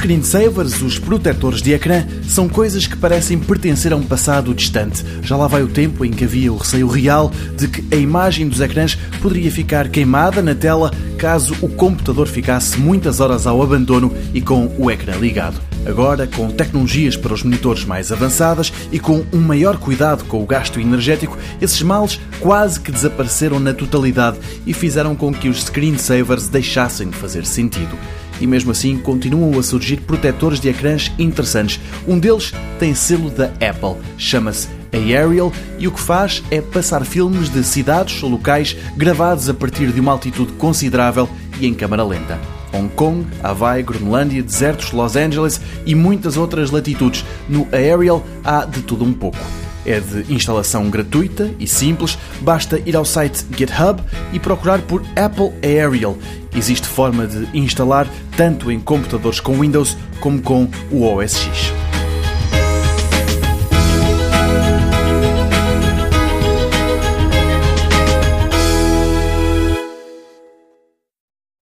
screensavers, os protetores de ecrã, são coisas que parecem pertencer a um passado distante. Já lá vai o tempo em que havia o receio real de que a imagem dos ecrãs poderia ficar queimada na tela caso o computador ficasse muitas horas ao abandono e com o ecrã ligado. Agora, com tecnologias para os monitores mais avançadas e com um maior cuidado com o gasto energético, esses males quase que desapareceram na totalidade e fizeram com que os screensavers deixassem de fazer sentido e mesmo assim continuam a surgir protetores de ecrãs interessantes. Um deles tem selo da Apple, chama-se Aerial e o que faz é passar filmes de cidades ou locais gravados a partir de uma altitude considerável e em câmara lenta. Hong Kong, Hawaii, Groenlândia, desertos, Los Angeles e muitas outras latitudes. No Aerial há de tudo um pouco. É de instalação gratuita e simples, basta ir ao site GitHub e procurar por Apple Aerial. Existe forma de instalar tanto em computadores com Windows como com o OS X.